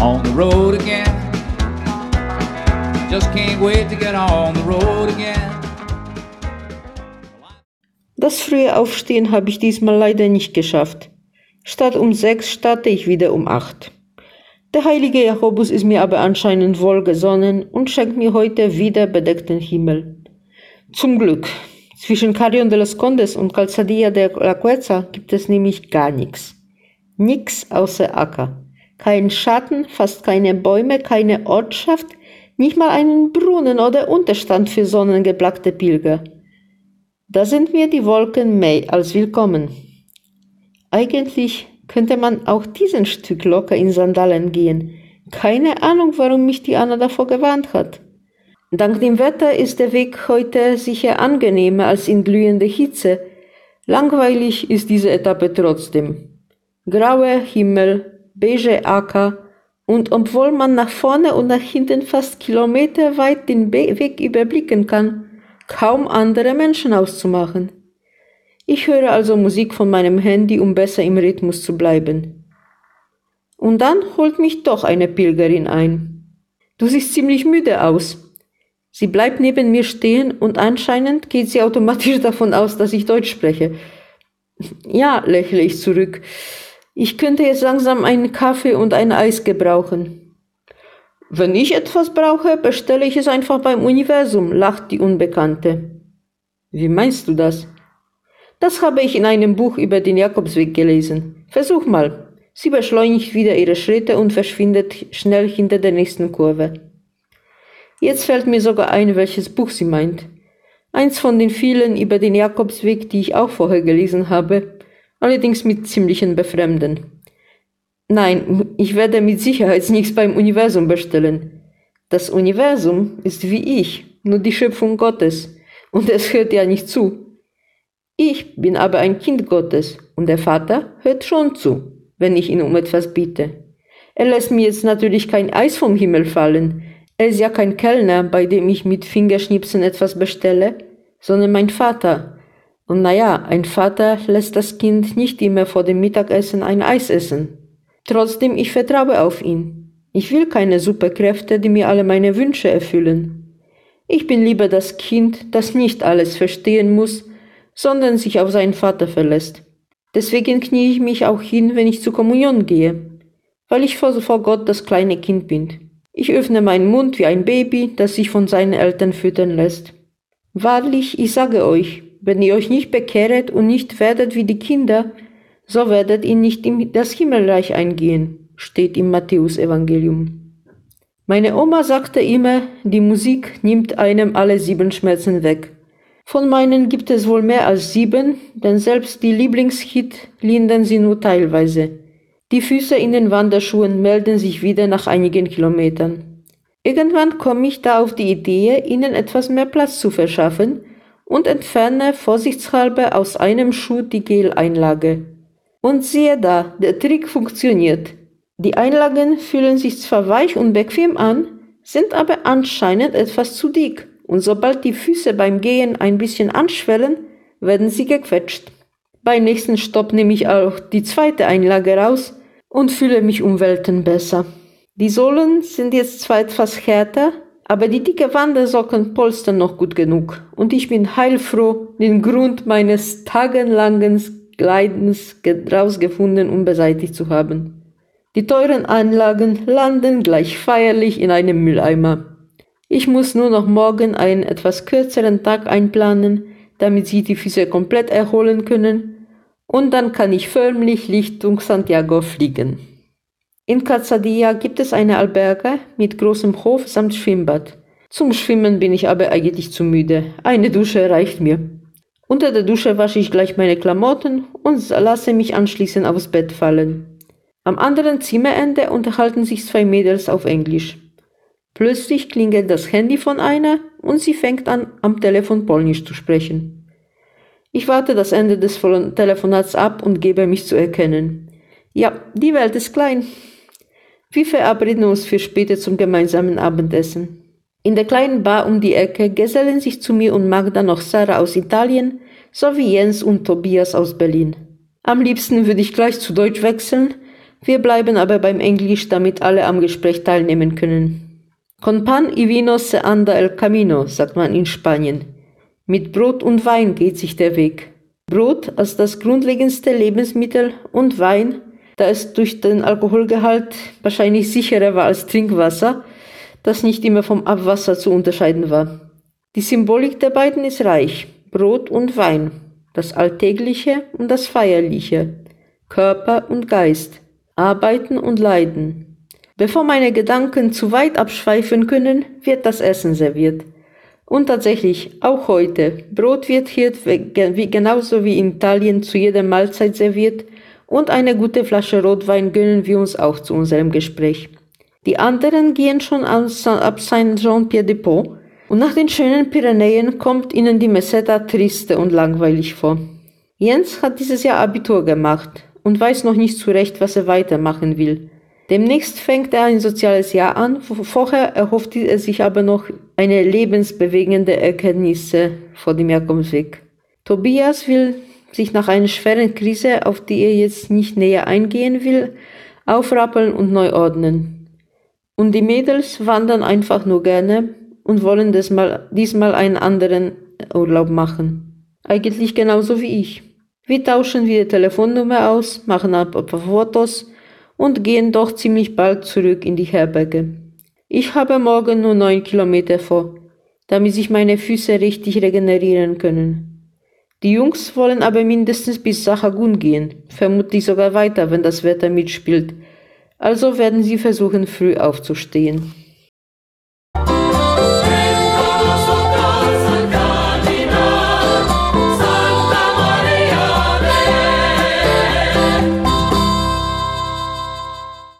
on the road again. Just can't wait to get on the road again. Das frühe Aufstehen habe ich diesmal leider nicht geschafft. Statt um sechs starte ich wieder um acht. Der heilige Jakobus ist mir aber anscheinend wohlgesonnen und schenkt mir heute wieder bedeckten Himmel. Zum Glück. Zwischen Carrion de los Condes und Calzadilla de la Cueza gibt es nämlich gar nichts. Nix außer Acker. Kein Schatten, fast keine Bäume, keine Ortschaft, nicht mal einen Brunnen oder Unterstand für sonnengeblackte Pilger. Da sind mir die Wolken mehr als willkommen. Eigentlich könnte man auch diesen Stück locker in Sandalen gehen. Keine Ahnung, warum mich die Anna davor gewarnt hat. Dank dem Wetter ist der Weg heute sicher angenehmer als in glühender Hitze. Langweilig ist diese Etappe trotzdem. Grauer Himmel, beige Acker und obwohl man nach vorne und nach hinten fast kilometerweit den Weg überblicken kann, kaum andere Menschen auszumachen. Ich höre also Musik von meinem Handy, um besser im Rhythmus zu bleiben. Und dann holt mich doch eine Pilgerin ein. Du siehst ziemlich müde aus. Sie bleibt neben mir stehen und anscheinend geht sie automatisch davon aus, dass ich Deutsch spreche. Ja, lächle ich zurück. Ich könnte jetzt langsam einen Kaffee und ein Eis gebrauchen. Wenn ich etwas brauche, bestelle ich es einfach beim Universum, lacht die Unbekannte. Wie meinst du das? Das habe ich in einem Buch über den Jakobsweg gelesen. Versuch mal. Sie beschleunigt wieder ihre Schritte und verschwindet schnell hinter der nächsten Kurve. Jetzt fällt mir sogar ein, welches Buch sie meint. Eins von den vielen über den Jakobsweg, die ich auch vorher gelesen habe allerdings mit ziemlichen Befremden. Nein, ich werde mit Sicherheit nichts beim Universum bestellen. Das Universum ist wie ich, nur die Schöpfung Gottes, und es hört ja nicht zu. Ich bin aber ein Kind Gottes, und der Vater hört schon zu, wenn ich ihn um etwas bitte. Er lässt mir jetzt natürlich kein Eis vom Himmel fallen, er ist ja kein Kellner, bei dem ich mit Fingerschnipsen etwas bestelle, sondern mein Vater, und naja, ein Vater lässt das Kind nicht immer vor dem Mittagessen ein Eis essen. Trotzdem, ich vertraue auf ihn. Ich will keine Superkräfte, die mir alle meine Wünsche erfüllen. Ich bin lieber das Kind, das nicht alles verstehen muss, sondern sich auf seinen Vater verlässt. Deswegen knie ich mich auch hin, wenn ich zur Kommunion gehe, weil ich vor, Gott das kleine Kind bin. Ich öffne meinen Mund wie ein Baby, das sich von seinen Eltern füttern lässt. Wahrlich, ich sage euch, wenn ihr euch nicht bekehret und nicht werdet wie die Kinder, so werdet ihr nicht in das Himmelreich eingehen, steht im Matthäus-Evangelium. Meine Oma sagte immer, die Musik nimmt einem alle sieben Schmerzen weg. Von meinen gibt es wohl mehr als sieben, denn selbst die Lieblingshit lindern sie nur teilweise. Die Füße in den Wanderschuhen melden sich wieder nach einigen Kilometern. Irgendwann komme ich da auf die Idee, ihnen etwas mehr Platz zu verschaffen, und entferne vorsichtshalber aus einem Schuh die Geleinlage. Und siehe da, der Trick funktioniert. Die Einlagen fühlen sich zwar weich und bequem an, sind aber anscheinend etwas zu dick, und sobald die Füße beim Gehen ein bisschen anschwellen, werden sie gequetscht. Beim nächsten Stopp nehme ich auch die zweite Einlage raus und fühle mich um Welten besser. Die Sohlen sind jetzt zwar etwas härter, aber die dicke Wandersocken polstern noch gut genug und ich bin heilfroh, den Grund meines tagelangen Gleitens rausgefunden und beseitigt zu haben. Die teuren Anlagen landen gleich feierlich in einem Mülleimer. Ich muss nur noch morgen einen etwas kürzeren Tag einplanen, damit sie die Füße komplett erholen können, und dann kann ich förmlich Richtung Santiago fliegen. In Casadia gibt es eine Alberge mit großem Hof samt Schwimmbad. Zum Schwimmen bin ich aber eigentlich zu müde. Eine Dusche reicht mir. Unter der Dusche wasche ich gleich meine Klamotten und lasse mich anschließend aufs Bett fallen. Am anderen Zimmerende unterhalten sich zwei Mädels auf Englisch. Plötzlich klingelt das Handy von einer und sie fängt an, am Telefon Polnisch zu sprechen. Ich warte das Ende des Telefonats ab und gebe mich zu erkennen. Ja, die Welt ist klein. Wir verabreden uns für später zum gemeinsamen Abendessen. In der kleinen Bar um die Ecke gesellen sich zu mir und Magda noch Sarah aus Italien sowie Jens und Tobias aus Berlin. Am liebsten würde ich gleich zu Deutsch wechseln, Wir bleiben aber beim Englisch, damit alle am Gespräch teilnehmen können. Con pan y vino se anda el camino, sagt man in Spanien. Mit Brot und Wein geht sich der Weg. Brot als das grundlegendste Lebensmittel und Wein, da es durch den Alkoholgehalt wahrscheinlich sicherer war als Trinkwasser, das nicht immer vom Abwasser zu unterscheiden war. Die Symbolik der beiden ist reich. Brot und Wein, das Alltägliche und das Feierliche, Körper und Geist, Arbeiten und Leiden. Bevor meine Gedanken zu weit abschweifen können, wird das Essen serviert. Und tatsächlich, auch heute, Brot wird hier genauso wie in Italien zu jeder Mahlzeit serviert und eine gute Flasche Rotwein gönnen wir uns auch zu unserem Gespräch. Die anderen gehen schon ab Saint-Jean-Pied-de-Pont und nach den schönen Pyrenäen kommt ihnen die Meseta triste und langweilig vor. Jens hat dieses Jahr Abitur gemacht und weiß noch nicht zurecht, was er weitermachen will. Demnächst fängt er ein soziales Jahr an, vorher erhofft er sich aber noch eine lebensbewegende Erkenntnisse vor dem Jakobsweg. Tobias will sich nach einer schweren Krise, auf die er jetzt nicht näher eingehen will, aufrappeln und neu ordnen. Und die Mädels wandern einfach nur gerne und wollen diesmal, diesmal einen anderen Urlaub machen. Eigentlich genauso wie ich. Wir tauschen wieder Telefonnummer aus, machen ein paar Fotos und gehen doch ziemlich bald zurück in die Herberge. Ich habe morgen nur neun Kilometer vor, damit sich meine Füße richtig regenerieren können. Die Jungs wollen aber mindestens bis Sachagun gehen, vermutlich sogar weiter, wenn das Wetter mitspielt. Also werden sie versuchen, früh aufzustehen.